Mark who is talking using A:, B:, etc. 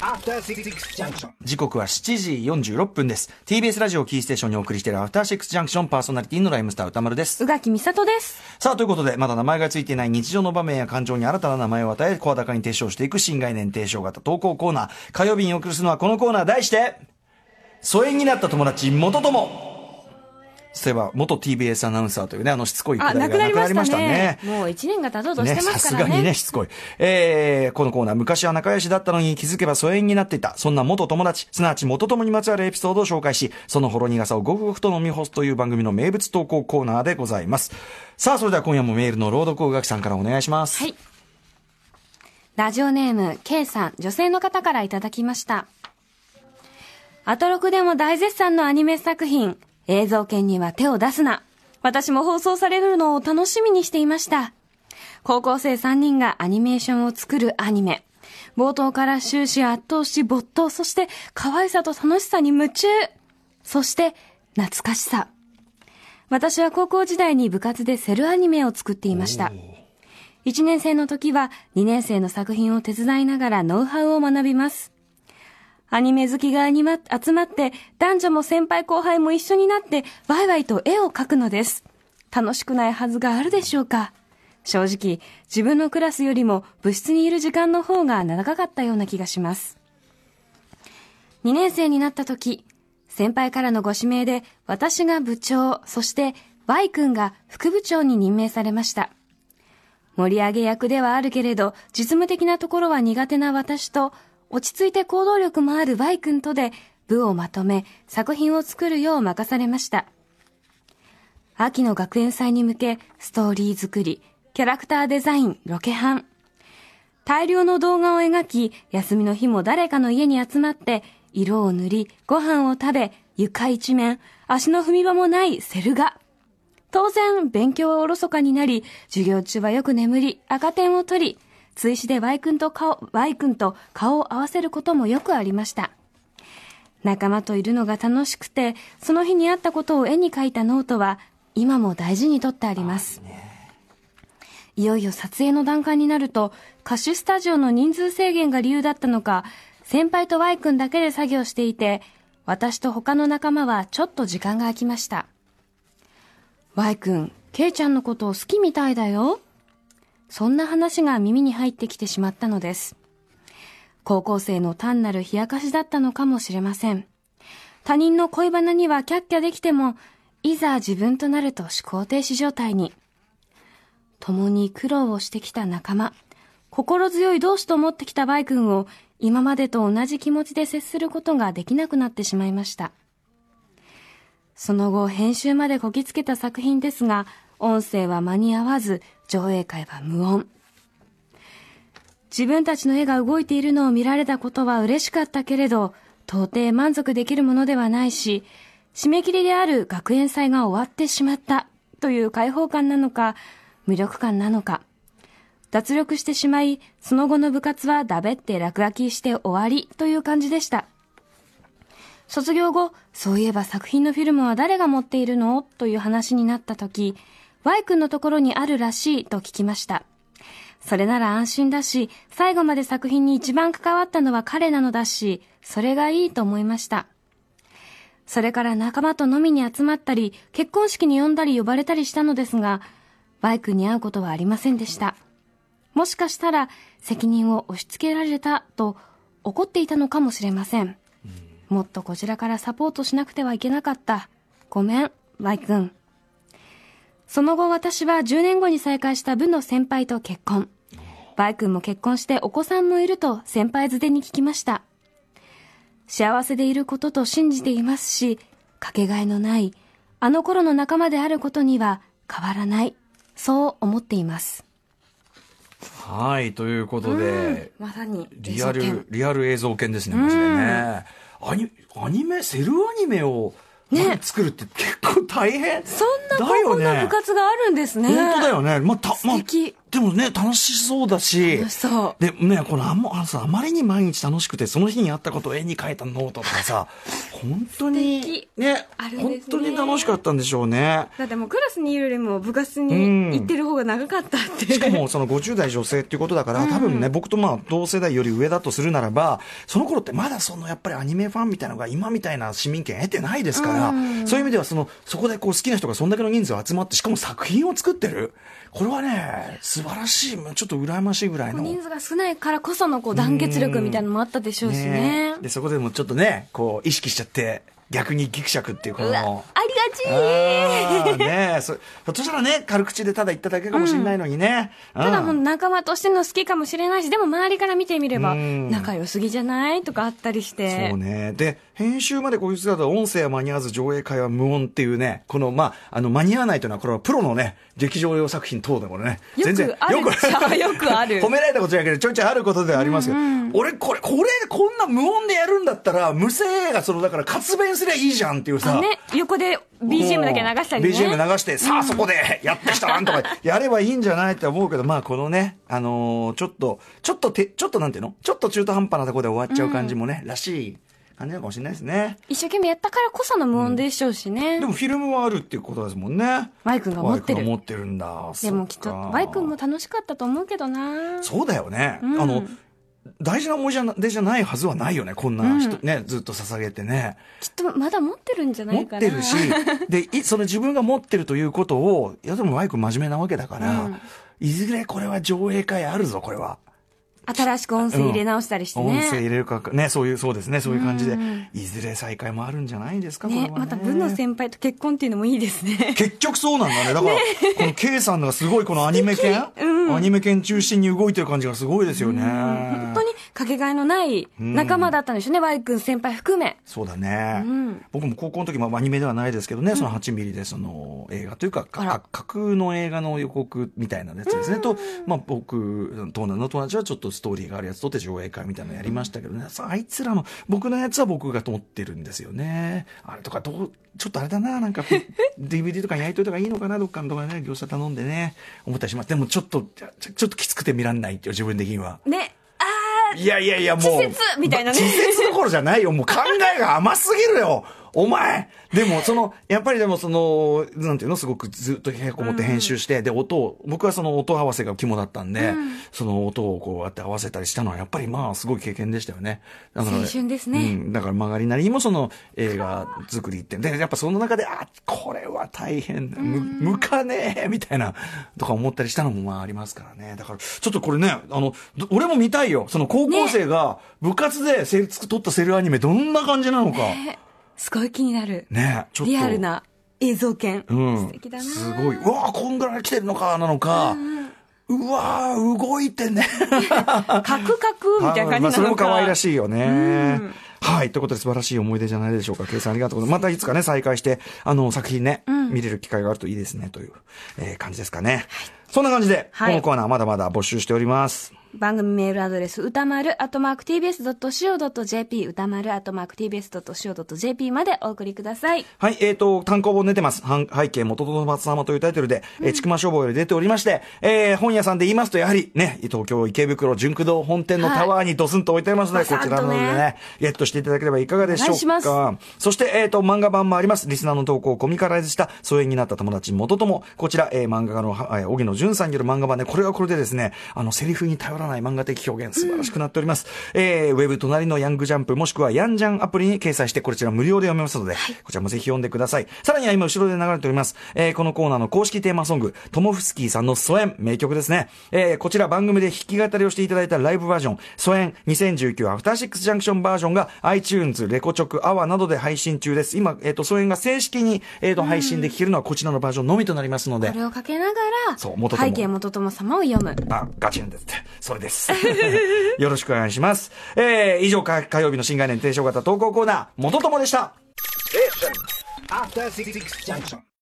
A: After Six Junction.
B: 時刻は7時46分です。TBS ラジオキーステーションにお送りしているアフターシックスジャンクションパーソナリティのライムスター歌丸です。
C: 宇垣美里です。
B: さあ、ということで、まだ名前がついていない日常の場面や感情に新たな名前を与え、声高に提唱していく新概念提唱型投稿コーナー。火曜日にお送りするのはこのコーナー題して、疎遠になった友達、元友。そういえば、元 TBS アナウンサーというね、あのしつこいくだ
C: あ、
B: りが
C: なくなりましたね
B: ね。。
C: もう一年が経とうとして
B: ね、
C: ますからね。
B: さすがにね、しつこい。えー、このコーナー、昔は仲良しだったのに気づけば疎遠になっていた。そんな元友達、すなわち元友にまつわるエピソードを紹介し、そのほろ苦さをごくごくと飲み干すという番組の名物投稿コーナーでございます。さあ、それでは今夜もメールの朗読を垣さんからお願いします。
C: はい。ラジオネーム、K さん、女性の方からいただきました。アトロクでも大絶賛のアニメ作品、映像権には手を出すな。私も放送されるのを楽しみにしていました。高校生3人がアニメーションを作るアニメ。冒頭から終始圧倒し没頭、そして可愛さと楽しさに夢中。そして懐かしさ。私は高校時代に部活でセルアニメを作っていました。1年生の時は2年生の作品を手伝いながらノウハウを学びます。アニメ好きがにま集まって男女も先輩後輩も一緒になってワイワイと絵を描くのです。楽しくないはずがあるでしょうか正直自分のクラスよりも部室にいる時間の方が長かったような気がします。2年生になった時、先輩からのご指名で私が部長、そして Y 君が副部長に任命されました。盛り上げ役ではあるけれど、実務的なところは苦手な私と、落ち着いて行動力もある Y 君とで、部をまとめ、作品を作るよう任されました。秋の学園祭に向け、ストーリー作り、キャラクターデザイン、ロケハン。大量の動画を描き、休みの日も誰かの家に集まって、色を塗り、ご飯を食べ、床一面、足の踏み場もないセル画。当然、勉強はおろそかになり、授業中はよく眠り、赤点を取り、追試で Y 君と顔、Y 君と顔を合わせることもよくありました。仲間といるのが楽しくて、その日にあったことを絵に描いたノートは、今も大事に取ってあります。いよいよ撮影の段階になると、貸しスタジオの人数制限が理由だったのか、先輩と Y 君だけで作業していて、私と他の仲間はちょっと時間が空きました。Y 君、ケイちゃんのことを好きみたいだよ。そんな話が耳に入ってきてしまったのです。高校生の単なる冷やかしだったのかもしれません。他人の恋バナにはキャッキャできても、いざ自分となると思考停止状態に。共に苦労をしてきた仲間、心強い同志と思ってきたバイ君を今までと同じ気持ちで接することができなくなってしまいました。その後、編集までこぎつけた作品ですが、音声は間に合わず、上映会は無音。自分たちの絵が動いているのを見られたことは嬉しかったけれど、到底満足できるものではないし、締め切りである学園祭が終わってしまったという解放感なのか、無力感なのか。脱力してしまい、その後の部活はだべって落書きして終わりという感じでした。卒業後、そういえば作品のフィルムは誰が持っているの？という話になった時、Y 君のところにあるらしいと聞きました。それなら安心だし、最後まで作品に一番関わったのは彼なのだし、それがいいと思いました。それから仲間と飲みに集まったり、結婚式に呼んだり呼ばれたりしたのですが、バイクに会うことはありませんでした。もしかしたら責任を押し付けられたと怒っていたのかもしれません。もっとこちらからサポートしなくてはいけなかった。ごめん、 Y 君。その後私は10年後に再会した部の先輩と結婚。 Y 君も結婚してお子さんもいると先輩づてに聞きました。幸せでいることと信じていますし、かけがえのない、あの頃の仲間であることには変わらない。そう思っています。
B: はい、ということで、
C: まさに
B: リアル、リアル映像研ですね、マジでね。アニアニメ、セルアニメを、
C: ね
B: 作るって結構大変。
C: そんな高校の部活があるんですね。
B: 本当だよね。まあ、た、まあでもね、楽しそうだし。
C: 楽しそう
B: で、ね、このあんま、あのさ、あまりに毎日楽しくて、その日にあったことを絵に描いたノートとかさ、本当にね、
C: あるんですね
B: 本当に楽しかったんでしょうね。
C: だってもうクラスにいるよりも部活に行ってる方が長かったって。
B: しかもその50代女性っていうことだから、多分ね、僕とまあ同世代より上だとするならば、その頃ってまだそのやっぱりアニメファンみたいなのが今みたいな市民権得てないですから、そういう意味ではその、そこでこう好きな人がそんだけの人数集まって、しかも作品を作ってる。これはね、素晴らしい、ちょっと羨ましいぐらいの。
C: 人数が少ないからこそのこう団結力みたいなのもあったでしょうしね。
B: で、そこでもちょっとね、こう意識しちゃって、逆にギクシャクっていうこの。
C: ち
B: あーねえ。そひょっとしたらね、軽口でただ言っただけかもしれないのにね。
C: ただもう
B: うん
C: 仲間としての好きかもしれないし、でも周りから見てみれば、
B: うん。
C: 仲良すぎじゃないとかあったりして。
B: そうね。で、編集までこういう姿は音声は間に合わず上映会は無音っていうね、この、まあ、あの、間に合わないというのは、これはプロのね、劇場用作品等でもね、
C: よくある よくある。
B: 褒められたことじゃないけど、ちょいちょいあることではありますけど、俺、これ、これ、こんな無音でやるんだったら、無声がその、だから活弁すりゃいいじゃんっていうさ、
C: あね、横で BGM だけ流したりね。
B: BGM 流して、さあそこでやってきたなんとかやればいいんじゃないって思うけど、まあこのね、あのーちょっと、ちょっとて、ちょっとなんていうの？ちょっと中途半端なところで終わっちゃう感じもね、らしい感じなのかもしれないですね。
C: 一生懸命やったからこその無音でしょうしね。
B: でもフィルムはあるっていうことですもんね。
C: ワイ君が持ってる
B: ワイ君が持ってるんだ。
C: でもきっと、ワイ君も楽しかったと思うけどな
B: そうだよね。
C: うん
B: あの、大事な思い出じゃないはずはないよね。こんな人、ね、ずっと捧げてね。
C: きっとまだ持ってるんじゃな
B: 持っ
C: いかな。
B: てるし、で、いその自分が持ってるということを、いやでもマイク真面目なわけだから、
C: うん
B: いずれこれは上映会あるぞ、これは。
C: 新しく音声入れ直したりして
B: 音
C: ね。
B: 声入れるか、ね、そういう、そうですね、そういう感じで
C: うん、
B: いずれ再会もあるんじゃないですか、これはね。
C: ねまた部の先輩と結婚っていうのもいいですね。
B: 結局そうなんだね。だから、この K さんがすごいこのアニメ犬、
C: うん
B: アニメ犬中心に動いてる感じがすごいですよね。
C: 本当にかけがえのない仲間だったんでしょうね、ワイ君先輩含め。
B: そうだね、
C: うん
B: 僕も高校の時もアニメではないですけどね、その8ミリでその映画というか、か架空の映画の予告みたいなやつですね。と、まあ僕、トーナの友達はちょっとストーリーがあるやつ撮って上映会みたいなのやりましたけどね、さあいつらの、僕のやつは僕が撮ってるんですよね。あれとかどう、ちょっとあれだな、なんか DVD とかに焼いといた方がいいのかな、どっかのとかね、業者頼んでね、思ったりします。でもちょっと、ちょっときつくて見らんないっていう自分的には。
C: ね、あ
B: いやいやいや、もう。
C: 稚拙みたいなね
B: 稚拙どころじゃないよ。もう考えが甘すぎるよ。お前でも、その、やっぱりでもその、なんていうの、すごくずっと部屋こもって編集して、で、音を、僕はその音合わせが肝だったんで、その音をこうやって合わせたりしたのは、やっぱりまあ、すごい経験でしたよね。だから
C: 青春ですね
B: うん。だから曲がりなりにもその映画作りって。で、やっぱその中で、あ、これは大変だ。む、向かねえみたいな、とか思ったりしたのもまあありますからね。だから、ちょっとこれね、あの、ど俺も見たいよ。その高校生が部活でセリ撮ったセルアニメどんな感じなのか。
C: ーすごい気になる。
B: ねちょっと。
C: リアルな映像犬。
B: うん。
C: 素敵だな
B: すごい。うわこんぐらい来てるのか、なのか。うわー動いてね。
C: カクカクみたいな感じなのか。
B: まあ、それも可愛らしいよね
C: うん。
B: はい。ということで素晴らしい思い出じゃないでしょうか。ケイさんありがとうございます。またいつかね、再開して、あの、作品ね、見れる機会があるといいですね、という、えー感じですかね。そんな感じで、
C: はい
B: このコーナーまだまだ募集しております。
C: 番組メールアドレス、歌丸、アットマーク tbs.co.jp、歌丸、アットマーク tbs.co.jp までお送りください。
B: はい、えっ、と、単行本出てます。背景元々松様というタイトルで、えー、ちくま書房より出ておりまして、えー本屋さんで言いますと、やはりね、東京池袋純駆動本店のタワーにドスンと置いてありますので、
C: はい
B: こちらの方でね、ゲットしていただければいかがでしょうか。そして、えっ、と、漫画版もあります。リスナーの投稿をコミカライズした、疎遠になった友達元友。こちら、えー漫画家の、はえー荻野淳さんによる漫画版で、これはこれでですね、あの、セリフに頼らない漫画的表現、素晴らしくなっております。えーウェブ隣のヤングジャンプ、もしくはヤンジャンアプリに掲載して、こちら無料で読めますので、こちらもぜひ読んでください。さらには今後ろで流れております、えーこのコーナーの公式テーマソング、トモフスキーさんの疎遠、名曲ですね。えーこちら番組で弾き語りをしていただいたライブバージョン、疎遠2019アフターシックスジャンクションバージョンが iTunes、レコチョク、アワーなどで配信中です。今、えっ、と、疎遠が正式に、えっ、と、配信で聴けるのはこちらのバージョンのみとなりますので
C: こ、れをかけながら、
B: そう元友
C: 背景元友様を読む。
B: あ、ガチンですって。それです。よろしくお願いします。えー、以上、火曜日の新概念提唱型投稿コーナー、元友でした。
A: After Six Junction.